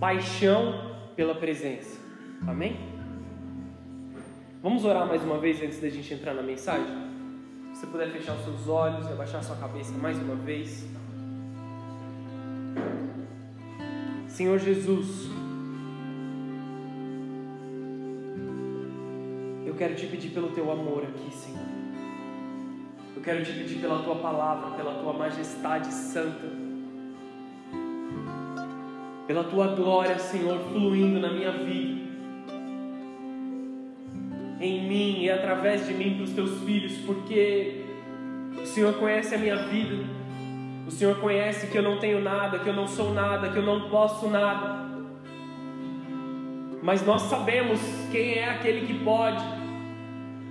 paixão pela presença. Amém? Vamos orar mais uma vez antes da gente entrar na mensagem? Se você puder fechar os seus olhos e abaixar sua cabeça mais uma vez. Senhor Jesus, eu quero te pedir pelo teu amor aqui, Senhor. Eu quero te pedir pela tua palavra, pela tua majestade santa, pela tua glória, Senhor, fluindo na minha vida, em mim e através de mim para os teus filhos, porque o Senhor conhece a minha vida, o Senhor conhece que eu não tenho nada, que eu não sou nada, que eu não posso nada, mas nós sabemos quem é aquele que pode.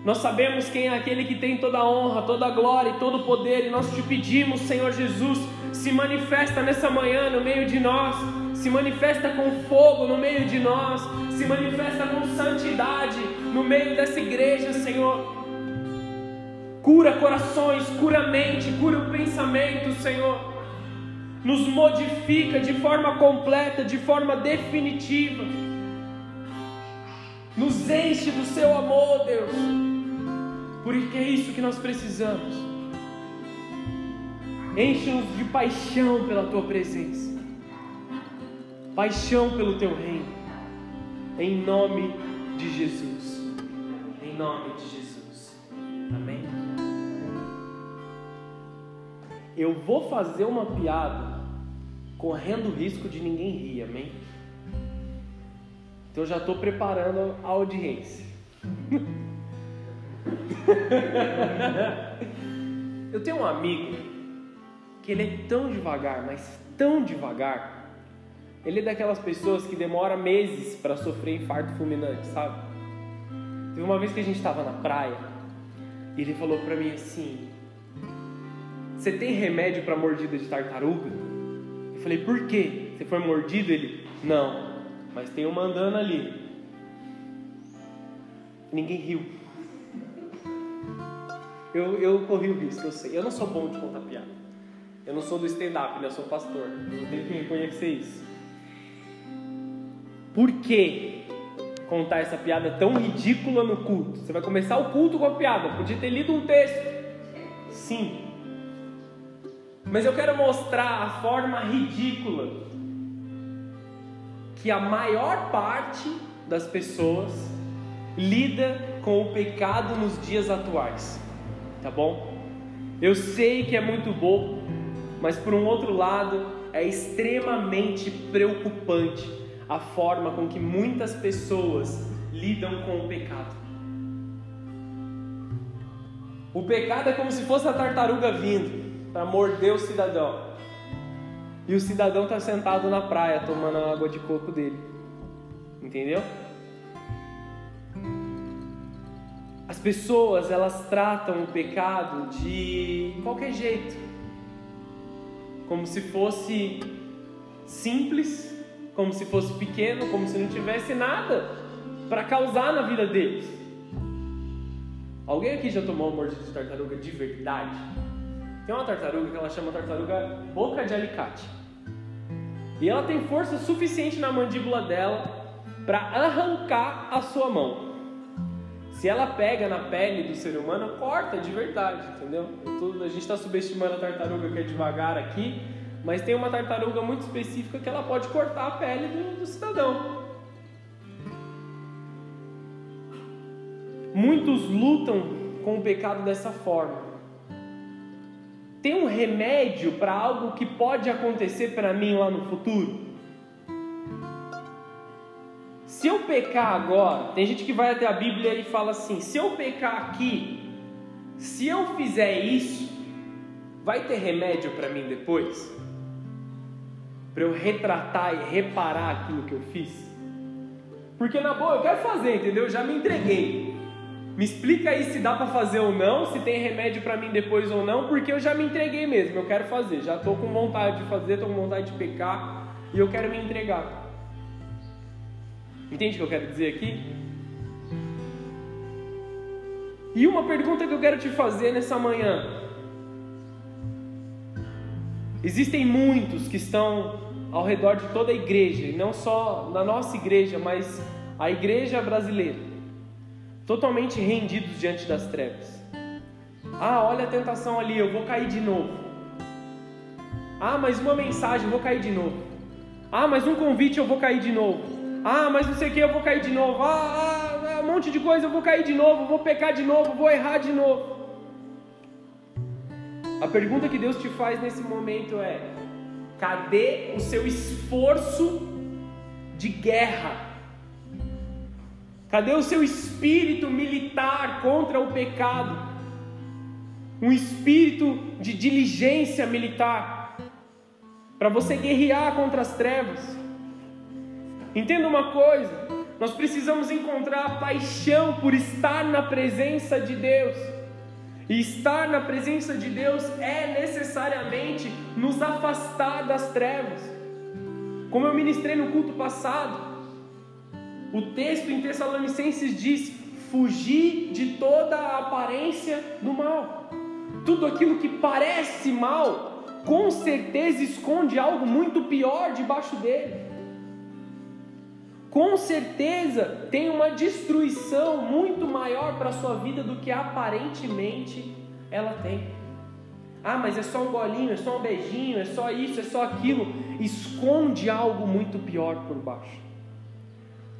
Nós sabemos quem é aquele que tem toda a honra, toda a glória e todo o poder, e nós te pedimos, Senhor Jesus, se manifesta nessa manhã no meio de nós, se manifesta com fogo no meio de nós, se manifesta com santidade no meio dessa igreja, Senhor. Cura corações, cura mente, cura o pensamento, Senhor. Nos modifica de forma completa, de forma definitiva. Nos enche do seu amor, Deus. Porque é isso que nós precisamos. Enche-nos de paixão pela tua presença. Paixão pelo teu reino. Em nome de Jesus. Em nome de Jesus. Amém. Eu vou fazer uma piada correndo o risco de ninguém rir, amém? Então já estou preparando a audiência. Eu tenho um amigo que ele é tão devagar, mas tão devagar. Ele é daquelas pessoas que demora meses para sofrer infarto fulminante, sabe? Teve uma vez que a gente estava na praia e ele falou para mim assim: Você tem remédio para mordida de tartaruga? Eu falei: Por quê? Você foi mordido? Ele: Não, mas tem um andando ali. Ninguém riu. Eu, eu corri o risco, eu sei. Eu não sou bom de contar piada. Eu não sou do stand-up, né? Eu sou pastor. Eu tenho que reconhecer isso. Por que contar essa piada tão ridícula no culto? Você vai começar o culto com a piada. Podia ter lido um texto. Sim. Mas eu quero mostrar a forma ridícula que a maior parte das pessoas lida com o pecado nos dias atuais tá bom? Eu sei que é muito bobo, mas por um outro lado é extremamente preocupante a forma com que muitas pessoas lidam com o pecado. O pecado é como se fosse a tartaruga vindo para morder o cidadão. E o cidadão está sentado na praia tomando a água de coco dele. Entendeu? As pessoas, elas tratam o pecado de qualquer jeito. Como se fosse simples, como se fosse pequeno, como se não tivesse nada para causar na vida deles. Alguém aqui já tomou um mordida de tartaruga de verdade? Tem uma tartaruga que ela chama tartaruga boca de alicate. E ela tem força suficiente na mandíbula dela para arrancar a sua mão. Se ela pega na pele do ser humano, corta de verdade, entendeu? Tô, a gente está subestimando a tartaruga que é devagar aqui, mas tem uma tartaruga muito específica que ela pode cortar a pele do, do cidadão. Muitos lutam com o pecado dessa forma. Tem um remédio para algo que pode acontecer para mim lá no futuro? Se eu pecar agora, tem gente que vai até a Bíblia e fala assim: se eu pecar aqui, se eu fizer isso, vai ter remédio para mim depois? Para eu retratar e reparar aquilo que eu fiz? Porque na boa eu quero fazer, entendeu? Eu já me entreguei. Me explica aí se dá para fazer ou não, se tem remédio para mim depois ou não, porque eu já me entreguei mesmo, eu quero fazer, já estou com vontade de fazer, estou com vontade de pecar e eu quero me entregar. Entende o que eu quero dizer aqui? E uma pergunta que eu quero te fazer nessa manhã. Existem muitos que estão ao redor de toda a igreja, e não só na nossa igreja, mas a igreja brasileira, totalmente rendidos diante das trevas. Ah, olha a tentação ali, eu vou cair de novo. Ah, mais uma mensagem, eu vou cair de novo. Ah, mais um convite, eu vou cair de novo. Ah, mas não sei o que, eu vou cair de novo. Ah, ah, ah, um monte de coisa, eu vou cair de novo, vou pecar de novo, vou errar de novo. A pergunta que Deus te faz nesse momento é: cadê o seu esforço de guerra? Cadê o seu espírito militar contra o pecado? Um espírito de diligência militar para você guerrear contra as trevas. Entenda uma coisa: nós precisamos encontrar paixão por estar na presença de Deus. E estar na presença de Deus é necessariamente nos afastar das trevas. Como eu ministrei no culto passado, o texto em Tessalonicenses diz: fugir de toda a aparência do mal. Tudo aquilo que parece mal, com certeza esconde algo muito pior debaixo dele com certeza tem uma destruição muito maior para a sua vida do que aparentemente ela tem. Ah, mas é só um golinho, é só um beijinho, é só isso, é só aquilo. Esconde algo muito pior por baixo.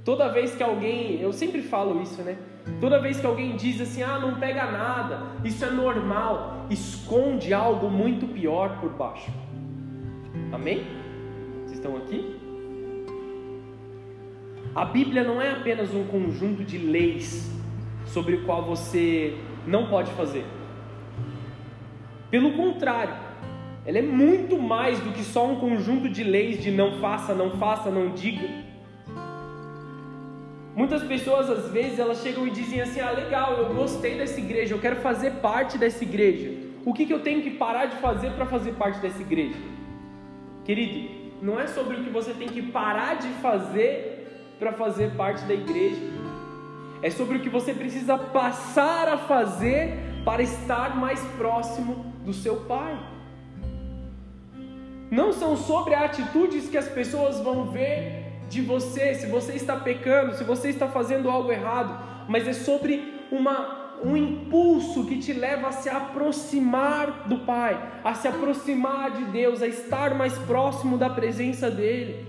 Toda vez que alguém, eu sempre falo isso, né? Toda vez que alguém diz assim, ah, não pega nada, isso é normal, esconde algo muito pior por baixo. Amém? Vocês estão aqui? A Bíblia não é apenas um conjunto de leis sobre o qual você não pode fazer. Pelo contrário, ela é muito mais do que só um conjunto de leis de não faça, não faça, não diga. Muitas pessoas às vezes elas chegam e dizem assim: "Ah, legal, eu gostei dessa igreja, eu quero fazer parte dessa igreja. O que, que eu tenho que parar de fazer para fazer parte dessa igreja?" Querido, não é sobre o que você tem que parar de fazer para fazer parte da igreja. É sobre o que você precisa passar a fazer para estar mais próximo do seu Pai. Não são sobre atitudes que as pessoas vão ver de você, se você está pecando, se você está fazendo algo errado, mas é sobre uma, um impulso que te leva a se aproximar do Pai, a se aproximar de Deus, a estar mais próximo da presença dEle.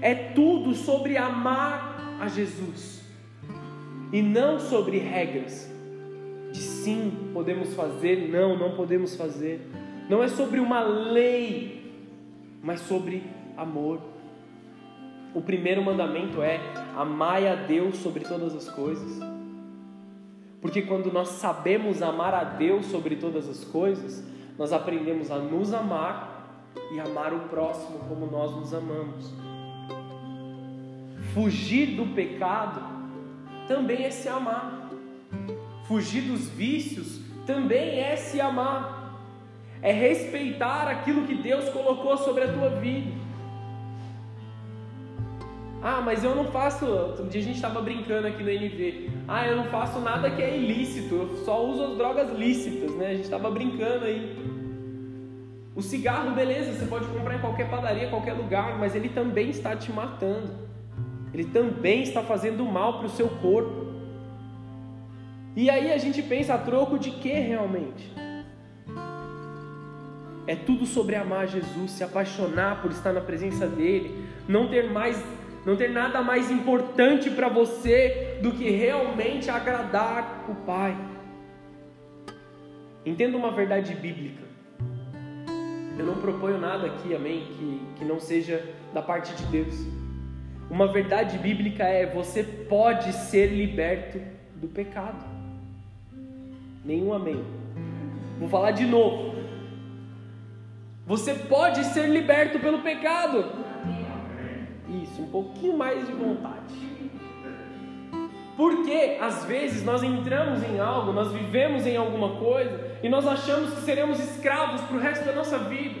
É tudo sobre amar a Jesus e não sobre regras de sim podemos fazer, não, não podemos fazer. Não é sobre uma lei, mas sobre amor. O primeiro mandamento é amai a Deus sobre todas as coisas. Porque quando nós sabemos amar a Deus sobre todas as coisas, nós aprendemos a nos amar e amar o próximo como nós nos amamos. Fugir do pecado também é se amar. Fugir dos vícios também é se amar. É respeitar aquilo que Deus colocou sobre a tua vida. Ah, mas eu não faço. Outro dia a gente estava brincando aqui no NV. Ah, eu não faço nada que é ilícito, eu só uso as drogas lícitas, né? A gente estava brincando aí. O cigarro, beleza, você pode comprar em qualquer padaria, qualquer lugar, mas ele também está te matando ele também está fazendo mal para o seu corpo. E aí a gente pensa a troco de que realmente? É tudo sobre amar Jesus, se apaixonar por estar na presença dele, não ter mais, não ter nada mais importante para você do que realmente agradar o Pai. Entenda uma verdade bíblica. Eu não proponho nada aqui, amém, que, que não seja da parte de Deus. Uma verdade bíblica é: você pode ser liberto do pecado. Nenhum amém. Vou falar de novo. Você pode ser liberto pelo pecado. Isso, um pouquinho mais de vontade. Porque às vezes nós entramos em algo, nós vivemos em alguma coisa e nós achamos que seremos escravos para o resto da nossa vida.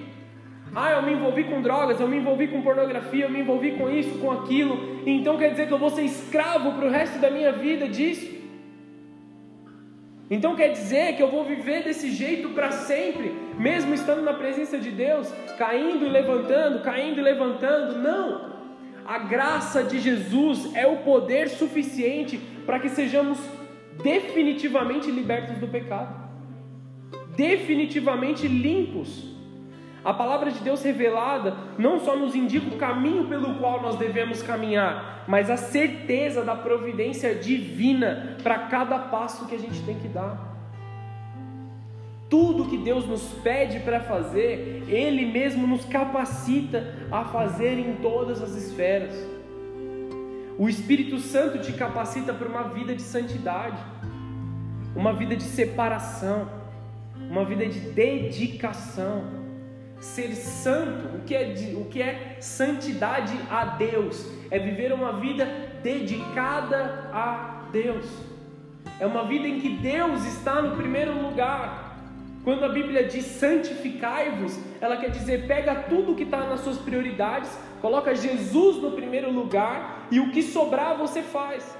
Ah, eu me envolvi com drogas, eu me envolvi com pornografia, eu me envolvi com isso, com aquilo. Então quer dizer que eu vou ser escravo para o resto da minha vida disso? Então quer dizer que eu vou viver desse jeito para sempre, mesmo estando na presença de Deus, caindo e levantando, caindo e levantando? Não. A graça de Jesus é o poder suficiente para que sejamos definitivamente libertos do pecado, definitivamente limpos. A palavra de Deus revelada não só nos indica o caminho pelo qual nós devemos caminhar, mas a certeza da providência divina para cada passo que a gente tem que dar. Tudo que Deus nos pede para fazer, Ele mesmo nos capacita a fazer em todas as esferas. O Espírito Santo te capacita para uma vida de santidade, uma vida de separação, uma vida de dedicação. Ser santo, o que, é, o que é santidade a Deus? É viver uma vida dedicada a Deus. É uma vida em que Deus está no primeiro lugar. Quando a Bíblia diz santificai-vos, ela quer dizer pega tudo que está nas suas prioridades, coloca Jesus no primeiro lugar e o que sobrar você faz.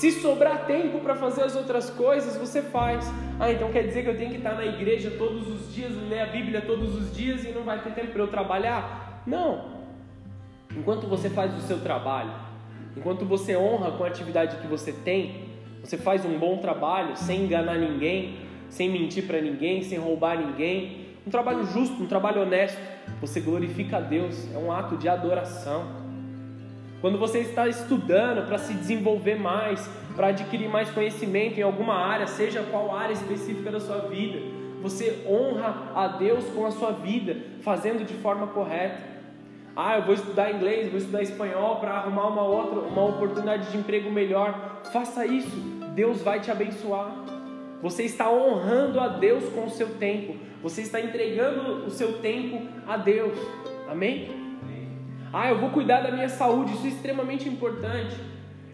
Se sobrar tempo para fazer as outras coisas, você faz. Ah, então quer dizer que eu tenho que estar na igreja todos os dias, ler a Bíblia todos os dias e não vai ter tempo para eu trabalhar? Não. Enquanto você faz o seu trabalho, enquanto você honra com a atividade que você tem, você faz um bom trabalho sem enganar ninguém, sem mentir para ninguém, sem roubar ninguém, um trabalho justo, um trabalho honesto, você glorifica a Deus, é um ato de adoração. Quando você está estudando para se desenvolver mais, para adquirir mais conhecimento em alguma área, seja qual área específica da sua vida, você honra a Deus com a sua vida, fazendo de forma correta. Ah, eu vou estudar inglês, vou estudar espanhol para arrumar uma outra, uma oportunidade de emprego melhor. Faça isso, Deus vai te abençoar. Você está honrando a Deus com o seu tempo. Você está entregando o seu tempo a Deus. Amém? Ah, eu vou cuidar da minha saúde, isso é extremamente importante.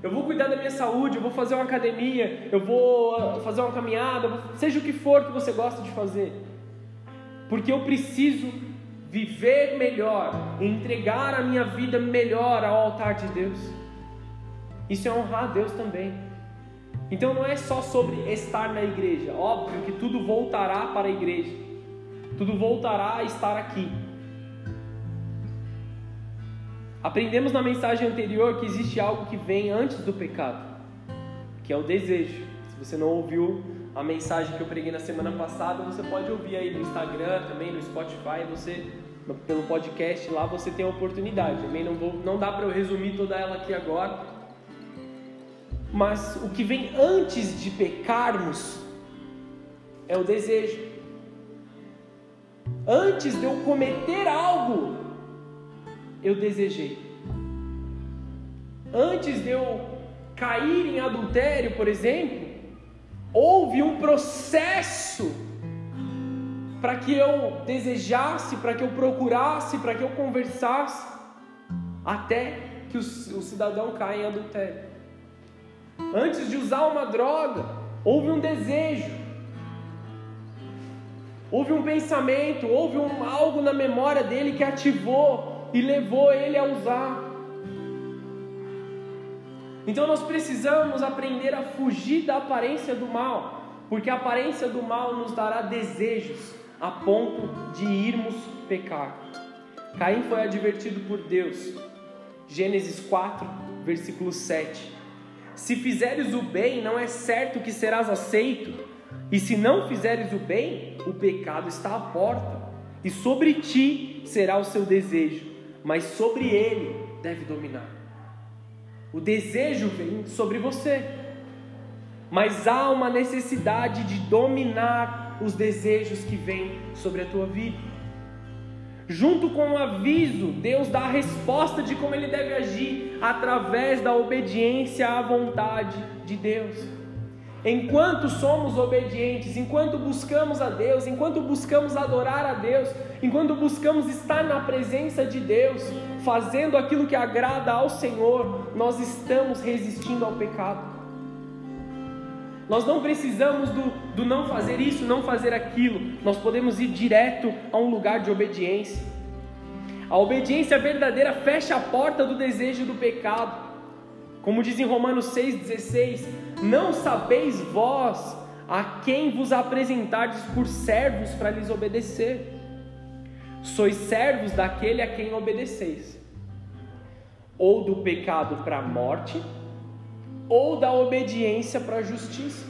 Eu vou cuidar da minha saúde, eu vou fazer uma academia, eu vou ah, fazer uma caminhada, seja o que for que você gosta de fazer. Porque eu preciso viver melhor, entregar a minha vida melhor ao altar de Deus. Isso é honrar a Deus também. Então não é só sobre estar na igreja, óbvio que tudo voltará para a igreja, tudo voltará a estar aqui. Aprendemos na mensagem anterior que existe algo que vem antes do pecado, que é o desejo. Se você não ouviu a mensagem que eu preguei na semana passada, você pode ouvir aí no Instagram, também no Spotify, você pelo podcast lá você tem a oportunidade. Também não vou, não dá para eu resumir toda ela aqui agora. Mas o que vem antes de pecarmos é o desejo. Antes de eu cometer algo, eu desejei. Antes de eu cair em adultério, por exemplo, houve um processo para que eu desejasse, para que eu procurasse, para que eu conversasse, até que o, cidadão caia em adultério. Antes de usar uma droga, houve um desejo, houve um pensamento, houve um, algo na memória dele que ativou e levou ele a usar. Então nós precisamos aprender a fugir da aparência do mal, porque a aparência do mal nos dará desejos a ponto de irmos pecar. Caim foi advertido por Deus. Gênesis 4, versículo 7. Se fizeres o bem, não é certo que serás aceito, e se não fizeres o bem, o pecado está à porta, e sobre ti será o seu desejo, mas sobre ele deve dominar. O desejo vem sobre você, mas há uma necessidade de dominar os desejos que vêm sobre a tua vida. Junto com o aviso, Deus dá a resposta de como ele deve agir através da obediência à vontade de Deus. Enquanto somos obedientes, enquanto buscamos a Deus, enquanto buscamos adorar a Deus, enquanto buscamos estar na presença de Deus, fazendo aquilo que agrada ao Senhor, nós estamos resistindo ao pecado. Nós não precisamos do, do não fazer isso, não fazer aquilo, nós podemos ir direto a um lugar de obediência. A obediência verdadeira fecha a porta do desejo do pecado Como diz em Romanos 6,16: Não sabeis vós a quem vos apresentardes por servos para lhes obedecer. Sois servos daquele a quem obedeceis, ou do pecado para a morte, ou da obediência para a justiça.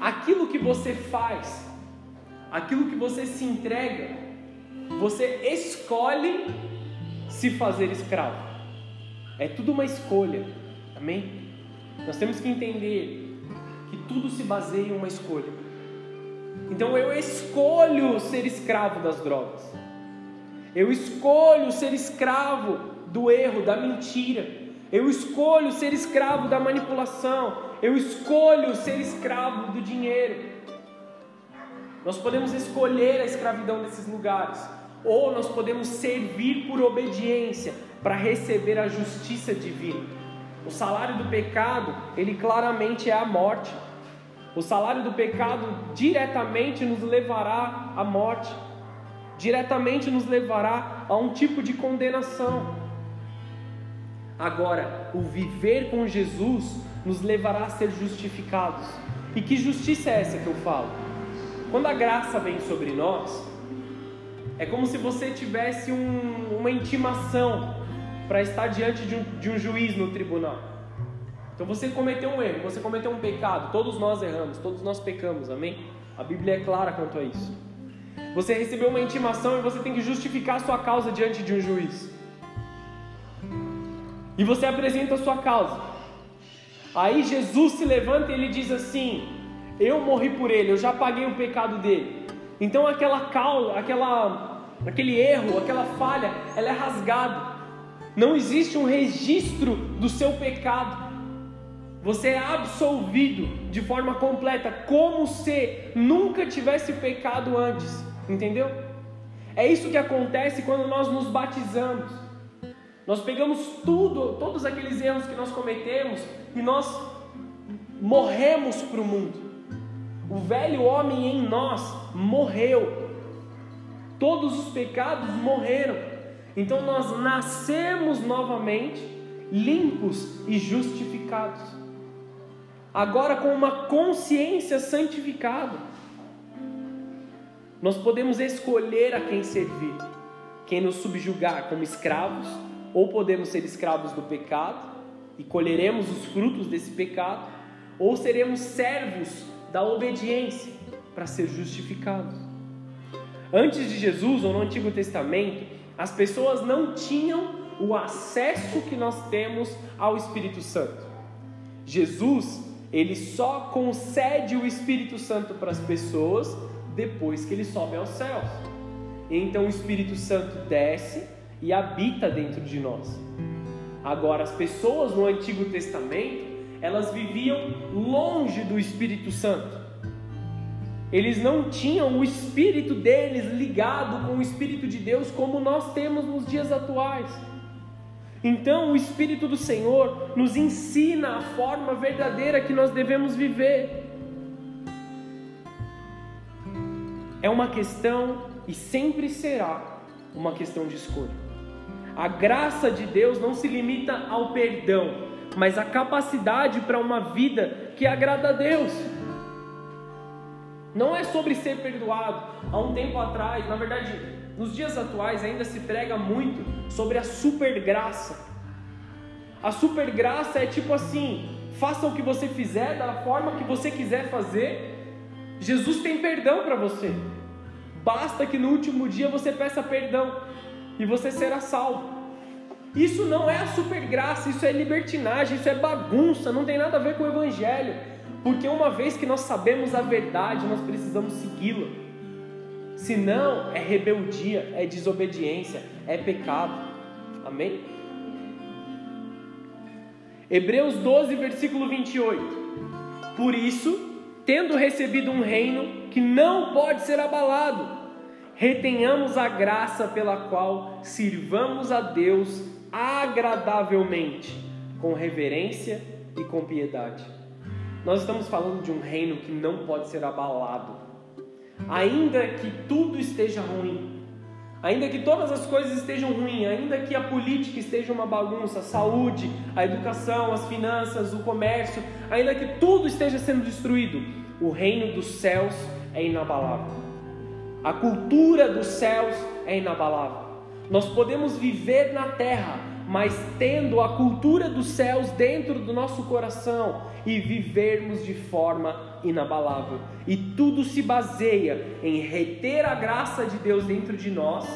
Aquilo que você faz, aquilo que você se entrega, você escolhe se fazer escravo. É tudo uma escolha, amém? Nós temos que entender que tudo se baseia em uma escolha. Então eu escolho ser escravo das drogas. Eu escolho ser escravo do erro, da mentira. Eu escolho ser escravo da manipulação. Eu escolho ser escravo do dinheiro. Nós podemos escolher a escravidão nesses lugares, ou nós podemos servir por obediência para receber a justiça divina. O salário do pecado, ele claramente é a morte. O salário do pecado diretamente nos levará à morte, diretamente nos levará a um tipo de condenação. Agora, o viver com Jesus nos levará a ser justificados. E que justiça é essa que eu falo? Quando a graça vem sobre nós, é como se você tivesse um, uma intimação para estar diante de um, de um juiz no tribunal. Então você cometeu um erro, você cometeu um pecado, todos nós erramos, todos nós pecamos, amém? A Bíblia é clara quanto a isso. Você recebeu uma intimação e você tem que justificar sua causa diante de um juiz. E você apresenta a sua causa. Aí Jesus se levanta e ele diz assim: eu morri por ele, eu já paguei o pecado dele. Então aquela causa, aquela, aquele erro, aquela falha, ela é rasgada. Não existe um registro do seu pecado. Você é absolvido de forma completa, como se nunca tivesse pecado antes. Entendeu? É isso que acontece quando nós nos batizamos. Nós pegamos tudo, todos aqueles erros que nós cometemos e nós morremos para o mundo. O velho homem em nós morreu. Todos os pecados morreram. Então nós nascemos novamente, limpos e justificados. Agora com uma consciência santificada. Nós podemos escolher a quem servir, quem nos subjugar como escravos, ou podemos ser escravos do pecado e colheremos os frutos desse pecado, ou seremos servos da obediência para ser justificados. Antes de Jesus, ou no Antigo Testamento, as pessoas não tinham o acesso que nós temos ao Espírito Santo. Jesus, ele só concede o Espírito Santo para as pessoas depois que ele sobe aos céus. Então o Espírito Santo desce e habita dentro de nós. Agora, as pessoas no Antigo Testamento, elas viviam longe do Espírito Santo. Eles não tinham o espírito deles ligado com o espírito de Deus como nós temos nos dias atuais. Então, o espírito do Senhor nos ensina a forma verdadeira que nós devemos viver. É uma questão e sempre será uma questão de escolha. A graça de Deus não se limita ao perdão, mas a capacidade para uma vida que agrada a Deus. Não é sobre ser perdoado. Há um tempo atrás, na verdade, nos dias atuais ainda se prega muito sobre a super graça. A super graça é tipo assim: faça o que você fizer da forma que você quiser fazer. Jesus tem perdão para você. Basta que no último dia você peça perdão e você será salvo. Isso não é a super graça, isso é libertinagem, isso é bagunça, não tem nada a ver com o Evangelho. Porque uma vez que nós sabemos a verdade, nós precisamos segui-la. Senão é rebeldia, é desobediência, é pecado. Amém? Hebreus 12, versículo 28. Por isso, tendo recebido um reino que não pode ser abalado, retenhamos a graça pela qual sirvamos a Deus agradavelmente, com reverência e com piedade. Nós estamos falando de um reino que não pode ser abalado, ainda que tudo esteja ruim, Ainda que todas as coisas estejam ruins, ainda que a política esteja uma bagunça, a saúde, a educação, as finanças, o comércio, ainda que tudo esteja sendo destruído, o reino dos céus é inabalável. A cultura dos céus é inabalável. Nós podemos viver na terra, mas tendo a cultura dos céus dentro do nosso coração e vivermos de forma inabalável. E tudo se baseia em reter a graça de Deus dentro de nós,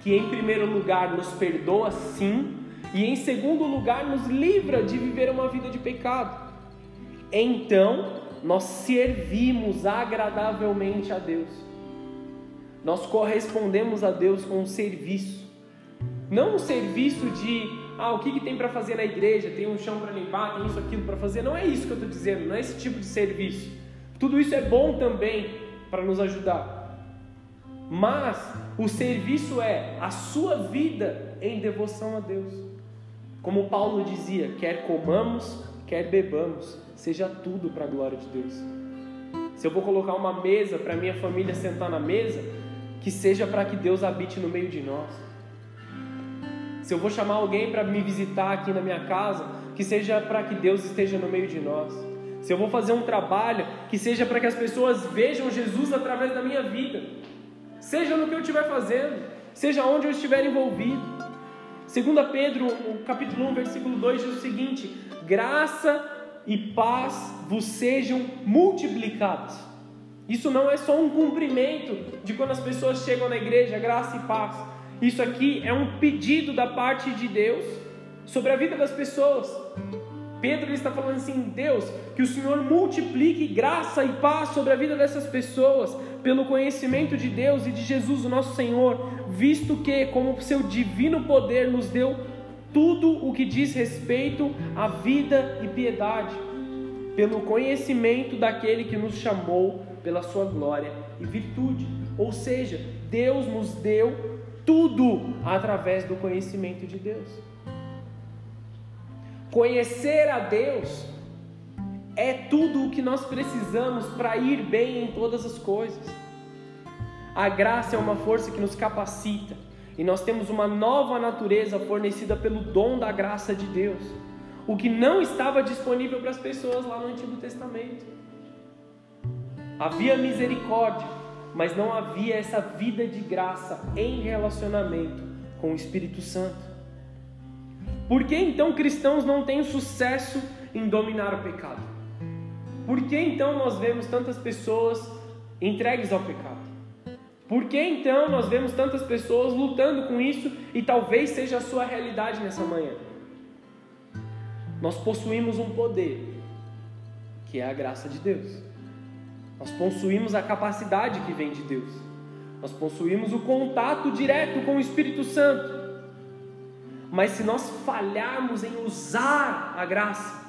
que em primeiro lugar nos perdoa sim, e em segundo lugar nos livra de viver uma vida de pecado. Então, nós servimos agradavelmente a Deus. Nós correspondemos a Deus com um serviço. Não um serviço de ah, o que, que tem para fazer na igreja? Tem um chão para limpar, tem isso, aquilo para fazer. Não é isso que eu estou dizendo, não é esse tipo de serviço. Tudo isso é bom também para nos ajudar. Mas o serviço é a sua vida em devoção a Deus. Como Paulo dizia: quer comamos, quer bebamos, seja tudo para a glória de Deus. Se eu vou colocar uma mesa para minha família sentar na mesa, que seja para que Deus habite no meio de nós se eu vou chamar alguém para me visitar aqui na minha casa, que seja para que Deus esteja no meio de nós. Se eu vou fazer um trabalho, que seja para que as pessoas vejam Jesus através da minha vida. Seja no que eu estiver fazendo, seja onde eu estiver envolvido. 2 Pedro, capítulo 1, versículo 2 diz o seguinte: graça e paz vos sejam multiplicadas. Isso não é só um cumprimento de quando as pessoas chegam na igreja, graça e paz. Isso aqui é um pedido da parte de Deus sobre a vida das pessoas. Pedro está falando assim: Deus, que o Senhor multiplique graça e paz sobre a vida dessas pessoas, pelo conhecimento de Deus e de Jesus, o nosso Senhor, visto que, como seu divino poder, nos deu tudo o que diz respeito à vida e piedade, pelo conhecimento daquele que nos chamou pela sua glória e virtude. Ou seja, Deus nos deu tudo através do conhecimento de Deus. Conhecer a Deus é tudo o que nós precisamos para ir bem em todas as coisas. A graça é uma força que nos capacita e nós temos uma nova natureza fornecida pelo dom da graça de Deus, o que não estava disponível para as pessoas lá no Antigo Testamento. Havia misericórdia, mas não havia essa vida de graça em relacionamento com o Espírito Santo. Por que então cristãos não têm sucesso em dominar o pecado? Por que então nós vemos tantas pessoas entregues ao pecado? Por que então nós vemos tantas pessoas lutando com isso e talvez seja a sua realidade nessa manhã? Nós possuímos um poder, que é a graça de Deus. Nós possuímos a capacidade que vem de Deus. Nós possuímos o contato direto com o Espírito Santo. Mas se nós falharmos em usar a graça,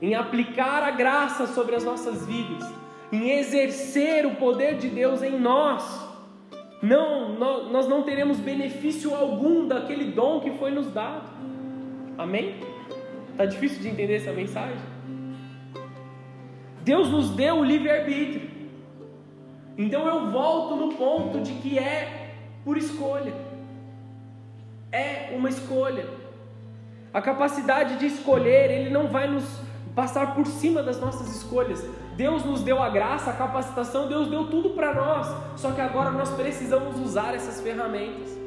em aplicar a graça sobre as nossas vidas, em exercer o poder de Deus em nós, não, nós não teremos benefício algum daquele dom que foi nos dado. Amém? Tá difícil de entender essa mensagem? Deus nos deu o livre-arbítrio. Então eu volto no ponto de que é por escolha. É uma escolha. A capacidade de escolher, ele não vai nos passar por cima das nossas escolhas. Deus nos deu a graça, a capacitação, Deus deu tudo para nós. Só que agora nós precisamos usar essas ferramentas.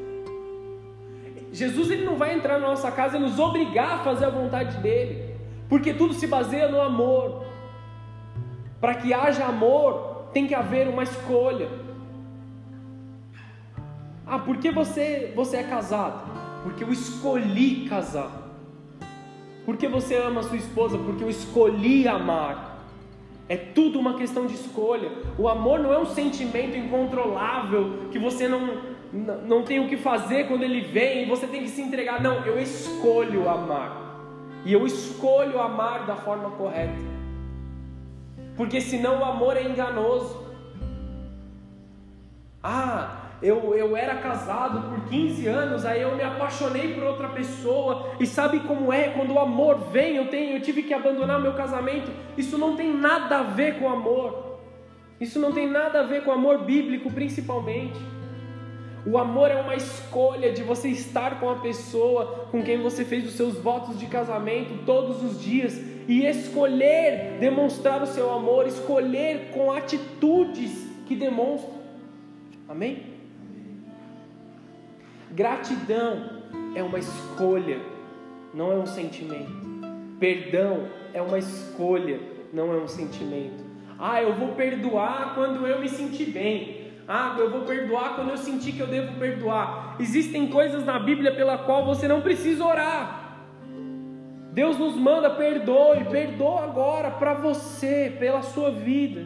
Jesus ele não vai entrar na nossa casa e nos obrigar a fazer a vontade dele, porque tudo se baseia no amor. Para que haja amor, tem que haver uma escolha. Ah, por que você, você é casado? Porque eu escolhi casar. Por que você ama a sua esposa? Porque eu escolhi amar. É tudo uma questão de escolha. O amor não é um sentimento incontrolável que você não, não tem o que fazer quando ele vem e você tem que se entregar. Não, eu escolho amar. E eu escolho amar da forma correta porque senão o amor é enganoso. Ah, eu, eu era casado por 15 anos, aí eu me apaixonei por outra pessoa, e sabe como é? Quando o amor vem, eu, tenho, eu tive que abandonar meu casamento. Isso não tem nada a ver com amor. Isso não tem nada a ver com amor bíblico, principalmente. O amor é uma escolha de você estar com a pessoa com quem você fez os seus votos de casamento todos os dias e escolher demonstrar o seu amor, escolher com atitudes que demonstram. Amém? Gratidão é uma escolha, não é um sentimento. Perdão é uma escolha, não é um sentimento. Ah, eu vou perdoar quando eu me sentir bem. Ah, eu vou perdoar quando eu sentir que eu devo perdoar. Existem coisas na Bíblia pela qual você não precisa orar. Deus nos manda perdoe, perdoa agora para você, pela sua vida.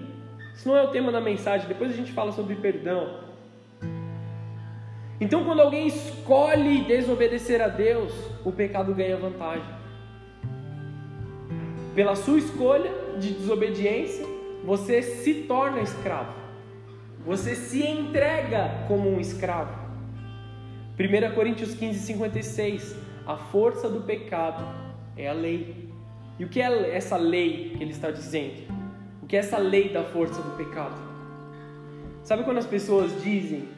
Isso não é o tema da mensagem, depois a gente fala sobre perdão. Então, quando alguém escolhe desobedecer a Deus, o pecado ganha vantagem. Pela sua escolha de desobediência, você se torna escravo. Você se entrega como um escravo. 1 Coríntios 15, 56. A força do pecado é a lei. E o que é essa lei que ele está dizendo? O que é essa lei da força do pecado? Sabe quando as pessoas dizem: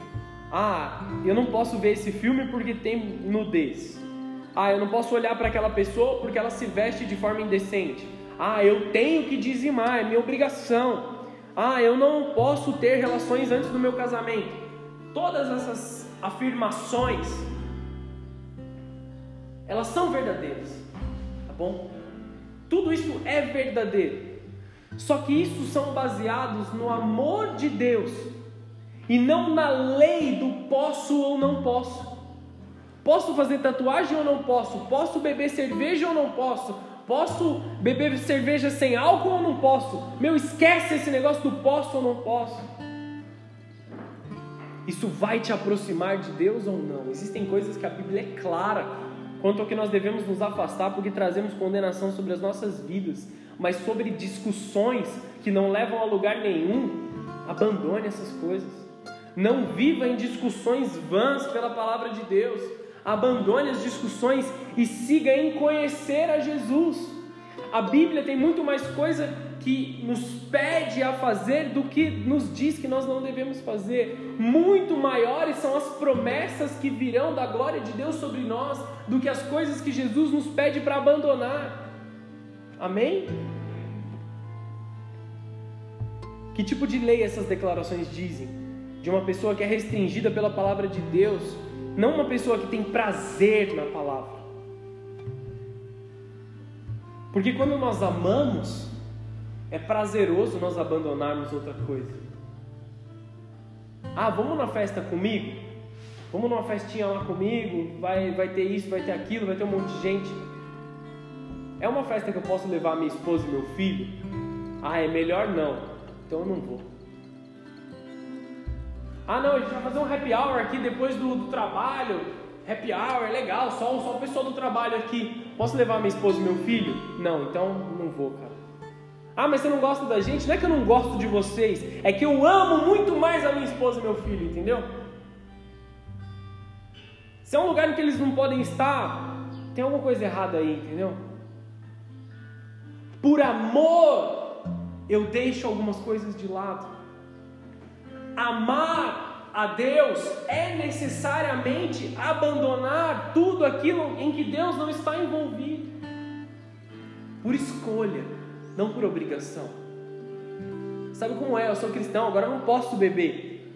Ah, eu não posso ver esse filme porque tem nudez. Ah, eu não posso olhar para aquela pessoa porque ela se veste de forma indecente. Ah, eu tenho que dizimar, é minha obrigação. Ah, eu não posso ter relações antes do meu casamento. Todas essas afirmações, elas são verdadeiras, bom? Tudo isso é verdadeiro. Só que isso são baseados no amor de Deus e não na lei do posso ou não posso. Posso fazer tatuagem ou não posso? Posso beber cerveja ou não posso? Posso beber cerveja sem álcool ou não posso? Meu, esquece esse negócio do posso ou não posso. Isso vai te aproximar de Deus ou não? Existem coisas que a Bíblia é clara quanto ao que nós devemos nos afastar porque trazemos condenação sobre as nossas vidas, mas sobre discussões que não levam a lugar nenhum, abandone essas coisas. Não viva em discussões vãs pela palavra de Deus abandone as discussões e siga em conhecer a Jesus. A Bíblia tem muito mais coisa que nos pede a fazer do que nos diz que nós não devemos fazer. Muito maiores são as promessas que virão da glória de Deus sobre nós do que as coisas que Jesus nos pede para abandonar. Amém? Que tipo de lei essas declarações dizem? De uma pessoa que é restringida pela palavra de Deus não uma pessoa que tem prazer na palavra. Porque quando nós amamos, é prazeroso nós abandonarmos outra coisa. Ah, vamos na festa comigo? Vamos numa festinha lá comigo? Vai, vai ter isso, vai ter aquilo, vai ter um monte de gente. É uma festa que eu posso levar minha esposa e meu filho? Ah, é melhor não. Então eu não vou. Ah, não, a gente vai fazer um happy hour aqui depois do, do trabalho. Happy hour, legal, só, só o pessoal do trabalho aqui. Posso levar minha esposa e meu filho? Não, então não vou, cara. Ah, mas você não gosta da gente? Não é que eu não gosto de vocês, é que eu amo muito mais a minha esposa e meu filho, entendeu? Se é um lugar em que eles não podem estar, tem alguma coisa errada aí, entendeu? Por amor, eu deixo algumas coisas de lado amar a Deus é necessariamente abandonar tudo aquilo em que Deus não está envolvido. Por escolha, não por obrigação. Sabe como é? Eu sou cristão, agora não posso beber.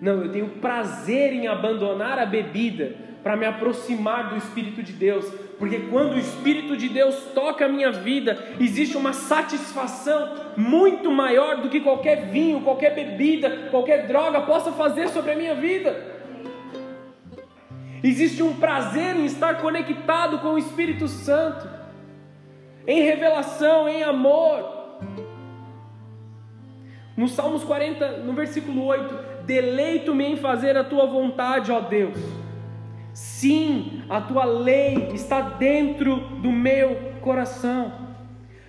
Não, eu tenho prazer em abandonar a bebida para me aproximar do Espírito de Deus, porque quando o Espírito de Deus toca a minha vida, existe uma satisfação muito maior do que qualquer vinho, qualquer bebida, qualquer droga possa fazer sobre a minha vida. Existe um prazer em estar conectado com o Espírito Santo, em revelação, em amor. No Salmos 40, no versículo 8: Deleito-me em fazer a tua vontade, ó Deus Sim, a tua lei está dentro do meu coração.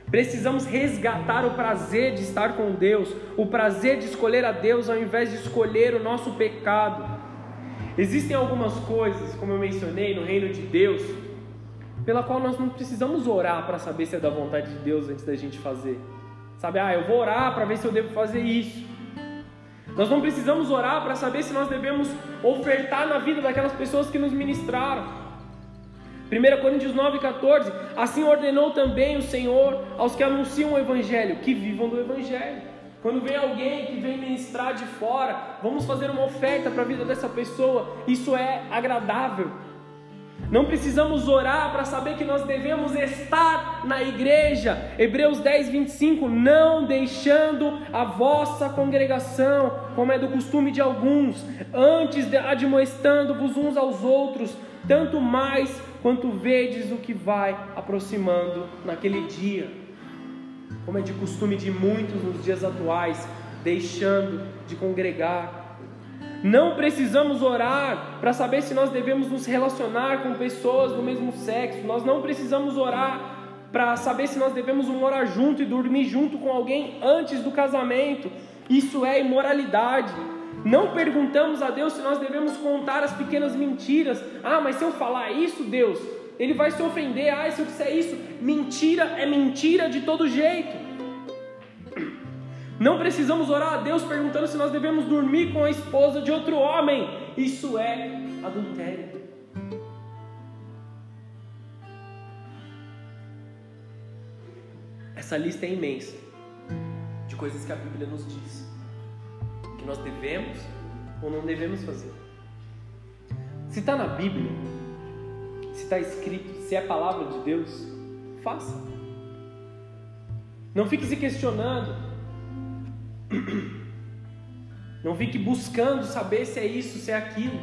Precisamos resgatar o prazer de estar com Deus, o prazer de escolher a Deus ao invés de escolher o nosso pecado. Existem algumas coisas, como eu mencionei, no reino de Deus, pela qual nós não precisamos orar para saber se é da vontade de Deus antes da gente fazer. Sabe, ah, eu vou orar para ver se eu devo fazer isso. Nós não precisamos orar para saber se nós devemos ofertar na vida daquelas pessoas que nos ministraram. 1 Coríntios 9,14: Assim ordenou também o Senhor aos que anunciam o Evangelho, que vivam do Evangelho. Quando vem alguém que vem ministrar de fora, vamos fazer uma oferta para a vida dessa pessoa, isso é agradável. Não precisamos orar para saber que nós devemos estar na igreja. Hebreus 10, 25. Não deixando a vossa congregação, como é do costume de alguns, antes admoestando-vos uns aos outros, tanto mais quanto vedes o que vai aproximando naquele dia. Como é de costume de muitos nos dias atuais, deixando de congregar não precisamos orar para saber se nós devemos nos relacionar com pessoas do mesmo sexo. Nós não precisamos orar para saber se nós devemos morar junto e dormir junto com alguém antes do casamento. Isso é imoralidade. Não perguntamos a Deus se nós devemos contar as pequenas mentiras. Ah, mas se eu falar isso, Deus, ele vai se ofender. Ah, se eu disser isso, mentira é mentira de todo jeito. Não precisamos orar a Deus perguntando se nós devemos dormir com a esposa de outro homem. Isso é adultério. Essa lista é imensa de coisas que a Bíblia nos diz que nós devemos ou não devemos fazer. Se está na Bíblia, se está escrito, se é a palavra de Deus, faça. Não fique se questionando não fique buscando saber se é isso, se é aquilo.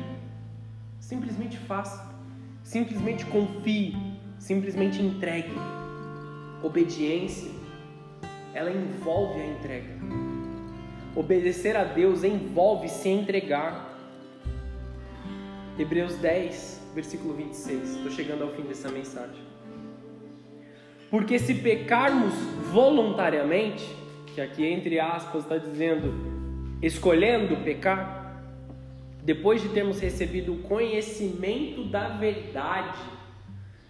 Simplesmente faça. Simplesmente confie. Simplesmente entregue. Obediência, ela envolve a entrega. Obedecer a Deus envolve se entregar. Hebreus 10, versículo 26. Estou chegando ao fim dessa mensagem. Porque se pecarmos voluntariamente, que aqui entre aspas está dizendo escolhendo pecar, depois de termos recebido o conhecimento da verdade,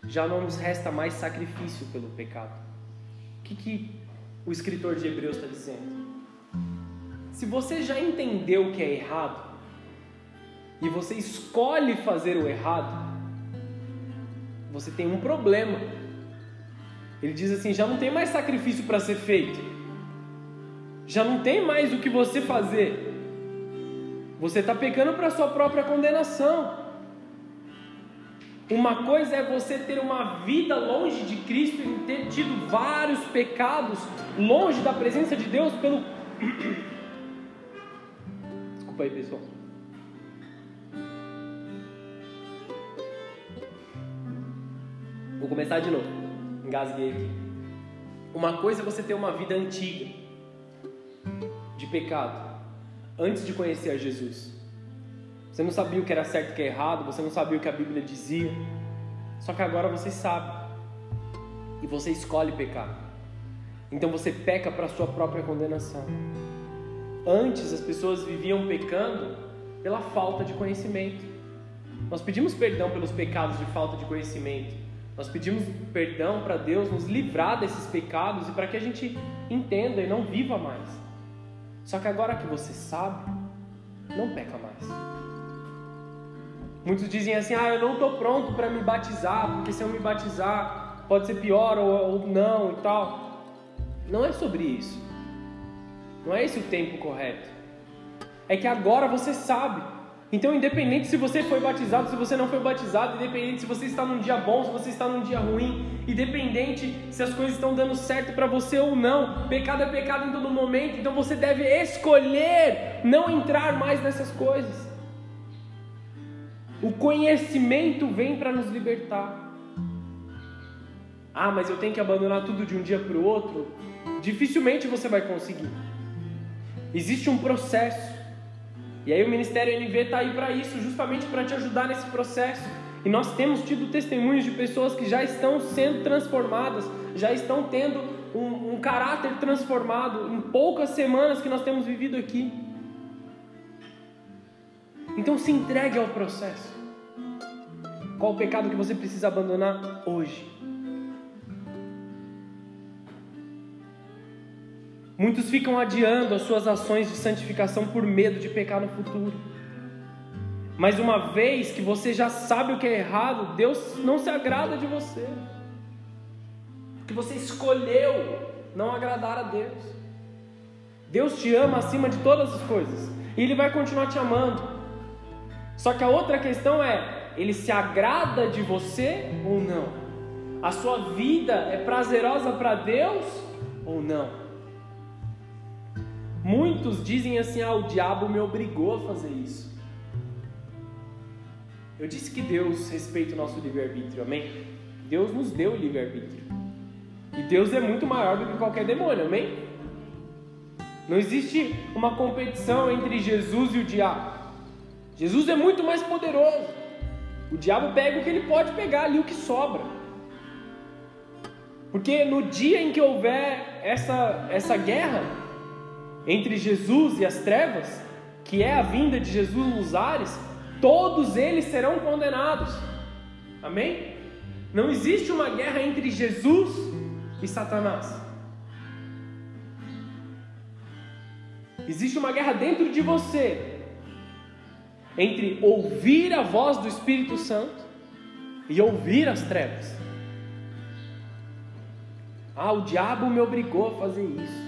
já não nos resta mais sacrifício pelo pecado. O que, que o escritor de Hebreus está dizendo? Se você já entendeu o que é errado e você escolhe fazer o errado, você tem um problema. Ele diz assim: já não tem mais sacrifício para ser feito já não tem mais o que você fazer. Você está pecando para sua própria condenação. Uma coisa é você ter uma vida longe de Cristo e ter tido vários pecados longe da presença de Deus pelo. Desculpa aí, pessoal. Vou começar de novo. Engasguei aqui. Uma coisa é você ter uma vida antiga de pecado antes de conhecer a Jesus. Você não sabia o que era certo e o que era errado, você não sabia o que a Bíblia dizia. Só que agora você sabe. E você escolhe pecar. Então você peca para sua própria condenação. Antes as pessoas viviam pecando pela falta de conhecimento. Nós pedimos perdão pelos pecados de falta de conhecimento. Nós pedimos perdão para Deus nos livrar desses pecados e para que a gente entenda e não viva mais. Só que agora que você sabe, não peca mais. Muitos dizem assim: ah, eu não estou pronto para me batizar, porque se eu me batizar pode ser pior ou, ou não e tal. Não é sobre isso. Não é esse o tempo correto. É que agora você sabe. Então, independente se você foi batizado, se você não foi batizado, independente se você está num dia bom, se você está num dia ruim, independente se as coisas estão dando certo para você ou não, pecado é pecado em todo momento, então você deve escolher não entrar mais nessas coisas. O conhecimento vem para nos libertar. Ah, mas eu tenho que abandonar tudo de um dia para o outro? Dificilmente você vai conseguir. Existe um processo. E aí o Ministério NV está aí para isso, justamente para te ajudar nesse processo. E nós temos tido testemunhos de pessoas que já estão sendo transformadas, já estão tendo um, um caráter transformado em poucas semanas que nós temos vivido aqui. Então se entregue ao processo. Qual o pecado que você precisa abandonar hoje? Muitos ficam adiando as suas ações de santificação por medo de pecar no futuro. Mas uma vez que você já sabe o que é errado, Deus não se agrada de você. Que você escolheu não agradar a Deus. Deus te ama acima de todas as coisas. E Ele vai continuar te amando. Só que a outra questão é: Ele se agrada de você ou não? A sua vida é prazerosa para Deus ou não? Muitos dizem assim: ah, o diabo me obrigou a fazer isso. Eu disse que Deus respeita o nosso livre-arbítrio, amém? Deus nos deu o livre-arbítrio. E Deus é muito maior do que qualquer demônio, amém? Não existe uma competição entre Jesus e o diabo. Jesus é muito mais poderoso. O diabo pega o que ele pode pegar ali, o que sobra. Porque no dia em que houver essa, essa guerra entre Jesus e as trevas, que é a vinda de Jesus nos ares, todos eles serão condenados. Amém? Não existe uma guerra entre Jesus e Satanás. Existe uma guerra dentro de você entre ouvir a voz do Espírito Santo e ouvir as trevas. Ah, o diabo me obrigou a fazer isso.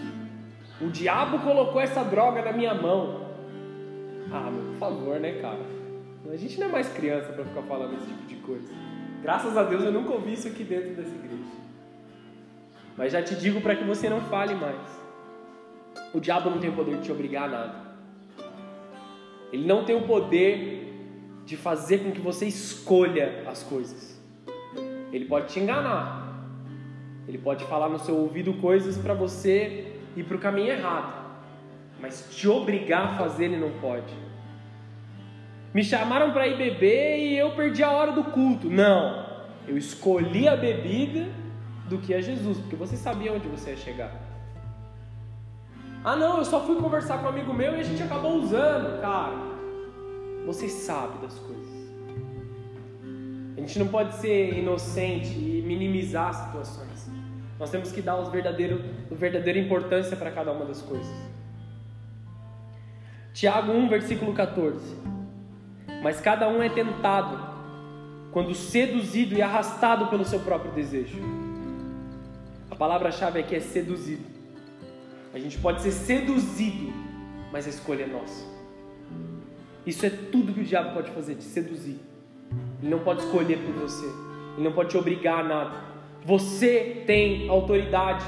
O diabo colocou essa droga na minha mão. Ah, por favor, né, cara? A gente não é mais criança para ficar falando esse tipo de coisa. Graças a Deus eu nunca ouvi isso aqui dentro dessa igreja. Mas já te digo para que você não fale mais. O diabo não tem o poder de te obrigar a nada. Ele não tem o poder de fazer com que você escolha as coisas. Ele pode te enganar. Ele pode falar no seu ouvido coisas para você ir para o caminho errado. Mas te obrigar a fazer ele não pode. Me chamaram para ir beber e eu perdi a hora do culto. Não. Eu escolhi a bebida do que a Jesus, porque você sabia onde você ia chegar. Ah, não, eu só fui conversar com um amigo meu e a gente acabou usando. Cara, você sabe das coisas. A gente não pode ser inocente e minimizar situações. Nós temos que dar os verdadeiro, a verdadeira importância para cada uma das coisas. Tiago 1, versículo 14. Mas cada um é tentado quando seduzido e arrastado pelo seu próprio desejo. A palavra-chave aqui é seduzido. A gente pode ser seduzido, mas a escolha é nossa. Isso é tudo que o diabo pode fazer, te seduzir. Ele não pode escolher por você. Ele não pode te obrigar a nada. Você tem autoridade.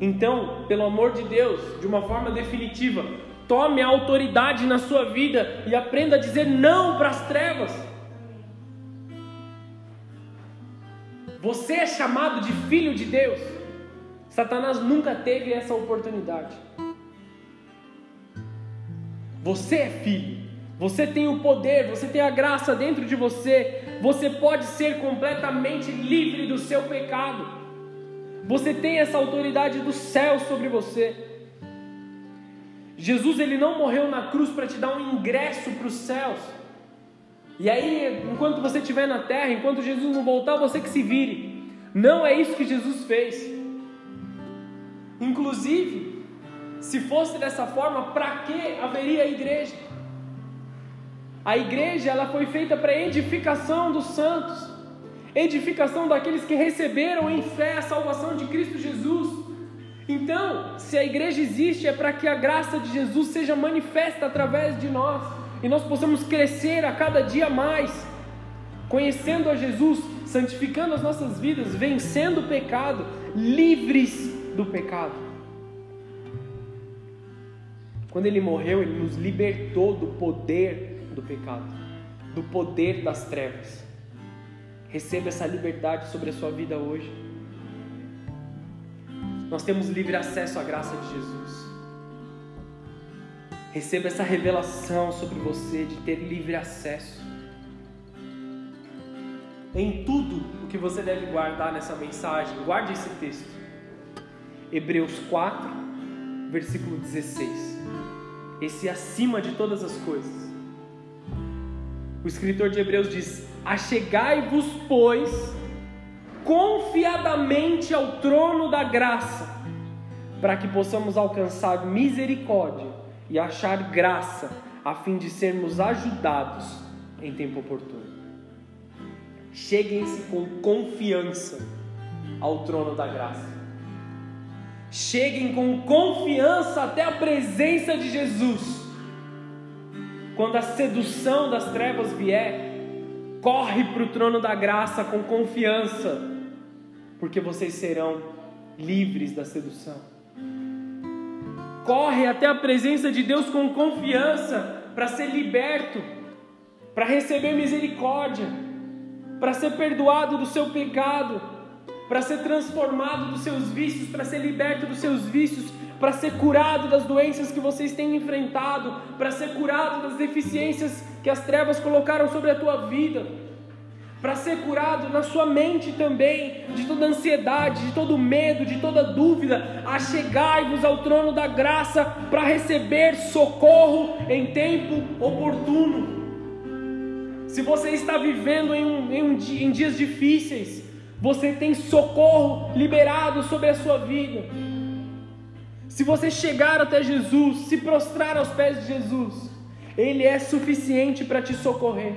Então, pelo amor de Deus, de uma forma definitiva, tome a autoridade na sua vida e aprenda a dizer não para as trevas. Você é chamado de filho de Deus. Satanás nunca teve essa oportunidade. Você é filho, você tem o poder, você tem a graça dentro de você, você pode ser completamente livre do seu pecado. Você tem essa autoridade do céu sobre você. Jesus ele não morreu na cruz para te dar um ingresso para os céus. E aí, enquanto você estiver na terra, enquanto Jesus não voltar, você que se vire. Não é isso que Jesus fez. Inclusive, se fosse dessa forma, para que haveria igreja? A igreja ela foi feita para edificação dos santos, edificação daqueles que receberam em fé a salvação de Cristo Jesus. Então, se a igreja existe, é para que a graça de Jesus seja manifesta através de nós e nós possamos crescer a cada dia mais, conhecendo a Jesus, santificando as nossas vidas, vencendo o pecado, livres do pecado. Quando ele morreu, ele nos libertou do poder do pecado, do poder das trevas. Receba essa liberdade sobre a sua vida hoje. Nós temos livre acesso à graça de Jesus. Receba essa revelação sobre você de ter livre acesso. Em tudo o que você deve guardar nessa mensagem, guarde esse texto. Hebreus 4, versículo 16. Esse acima de todas as coisas. O escritor de Hebreus diz: Achegai-vos, pois, confiadamente ao trono da graça, para que possamos alcançar misericórdia e achar graça, a fim de sermos ajudados em tempo oportuno. Cheguem-se com confiança ao trono da graça. Cheguem com confiança até a presença de Jesus. Quando a sedução das trevas vier, corre para o trono da graça com confiança, porque vocês serão livres da sedução. Corre até a presença de Deus com confiança para ser liberto, para receber misericórdia, para ser perdoado do seu pecado, para ser transformado dos seus vícios, para ser liberto dos seus vícios, para ser curado das doenças que vocês têm enfrentado, para ser curado das deficiências que as trevas colocaram sobre a tua vida para ser curado na sua mente também, de toda ansiedade, de todo medo, de toda dúvida. Achegai-vos ao trono da graça para receber socorro em tempo oportuno. Se você está vivendo em, um, em, um, em dias difíceis, você tem socorro liberado sobre a sua vida. Se você chegar até Jesus, se prostrar aos pés de Jesus, Ele é suficiente para te socorrer.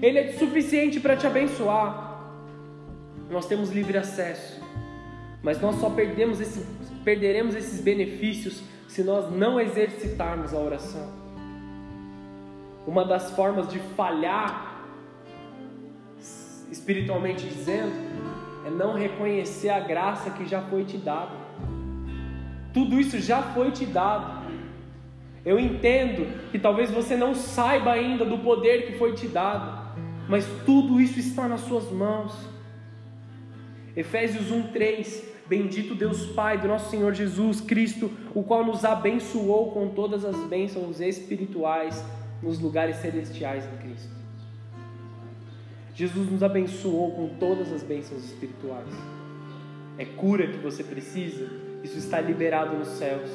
Ele é suficiente para te abençoar. Nós temos livre acesso, mas nós só perdemos esse, perderemos esses benefícios se nós não exercitarmos a oração. Uma das formas de falhar, espiritualmente dizendo, é não reconhecer a graça que já foi te dada. Tudo isso já foi te dado. Eu entendo que talvez você não saiba ainda do poder que foi te dado mas tudo isso está nas suas mãos. Efésios 1:3 Bendito Deus Pai do nosso Senhor Jesus Cristo, o qual nos abençoou com todas as bênçãos espirituais nos lugares celestiais em Cristo. Jesus nos abençoou com todas as bênçãos espirituais. É cura que você precisa? Isso está liberado nos céus.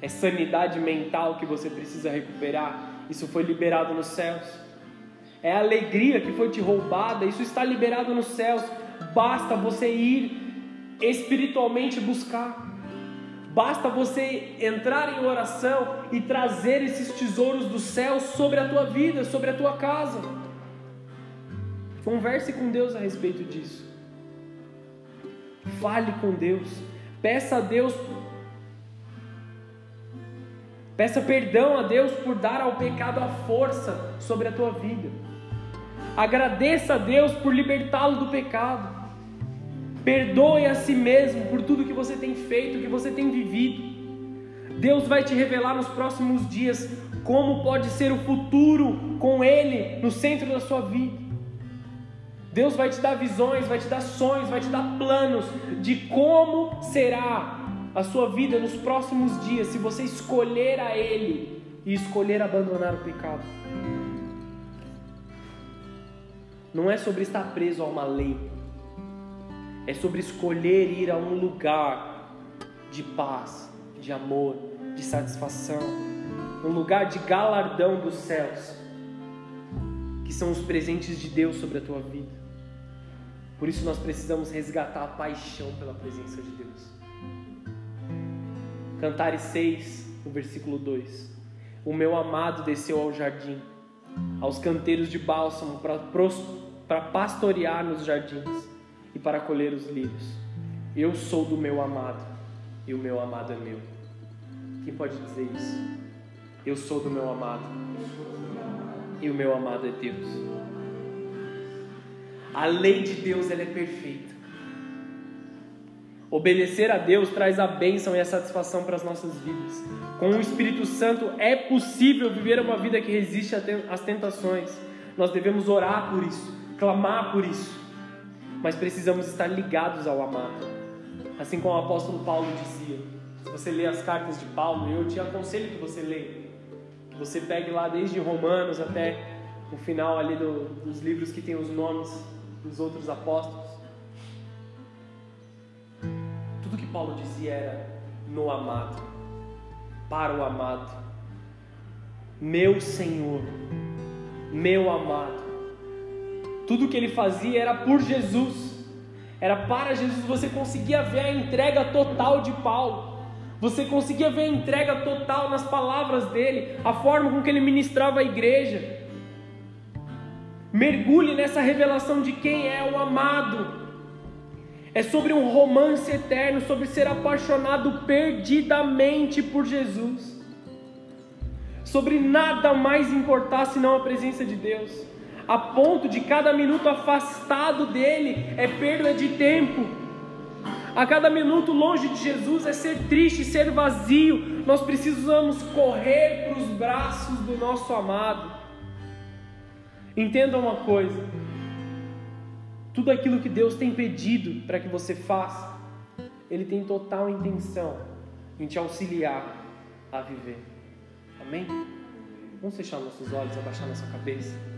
É sanidade mental que você precisa recuperar? Isso foi liberado nos céus é alegria que foi te roubada, isso está liberado nos céus. Basta você ir espiritualmente buscar. Basta você entrar em oração e trazer esses tesouros do céu sobre a tua vida, sobre a tua casa. Converse com Deus a respeito disso. Fale com Deus. Peça a Deus. Peça perdão a Deus por dar ao pecado a força sobre a tua vida. Agradeça a Deus por libertá-lo do pecado. Perdoe a si mesmo por tudo que você tem feito, que você tem vivido. Deus vai te revelar nos próximos dias como pode ser o futuro com Ele no centro da sua vida. Deus vai te dar visões, vai te dar sonhos, vai te dar planos de como será a sua vida nos próximos dias se você escolher a Ele e escolher abandonar o pecado. não é sobre estar preso a uma lei, é sobre escolher ir a um lugar de paz, de amor, de satisfação, um lugar de galardão dos céus, que são os presentes de Deus sobre a tua vida. Por isso nós precisamos resgatar a paixão pela presença de Deus. Cantares 6, no versículo 2: O meu amado desceu ao jardim, aos canteiros de bálsamo para pastorear nos jardins e para colher os lírios. Eu sou do meu amado e o meu amado é meu. Quem pode dizer isso? Eu sou do meu amado e o meu amado é Deus. A lei de Deus ela é perfeita. Obedecer a Deus traz a bênção e a satisfação para as nossas vidas. Com o Espírito Santo é possível viver uma vida que resiste às tentações. Nós devemos orar por isso clamar por isso, mas precisamos estar ligados ao amado. Assim como o apóstolo Paulo dizia. Se você lê as cartas de Paulo, eu te aconselho que você leia. Que você pegue lá desde Romanos até o final ali do, dos livros que tem os nomes dos outros apóstolos. Tudo que Paulo dizia era no amado, para o amado. Meu Senhor, meu amado. Tudo que ele fazia era por Jesus, Era para Jesus, você conseguia ver a entrega total de Paulo. Você conseguia ver a entrega total nas palavras dele, a forma com que ele ministrava a igreja. Mergulhe nessa revelação de quem é o amado. É sobre um romance eterno, sobre ser apaixonado perdidamente por Jesus. Sobre nada mais importar senão a presença de Deus. A ponto de cada minuto afastado dele é perda de tempo. A cada minuto longe de Jesus é ser triste, ser vazio. Nós precisamos correr para os braços do nosso amado. Entenda uma coisa: tudo aquilo que Deus tem pedido para que você faça, Ele tem total intenção em te auxiliar a viver. Amém? Vamos fechar nossos olhos, abaixar nossa cabeça.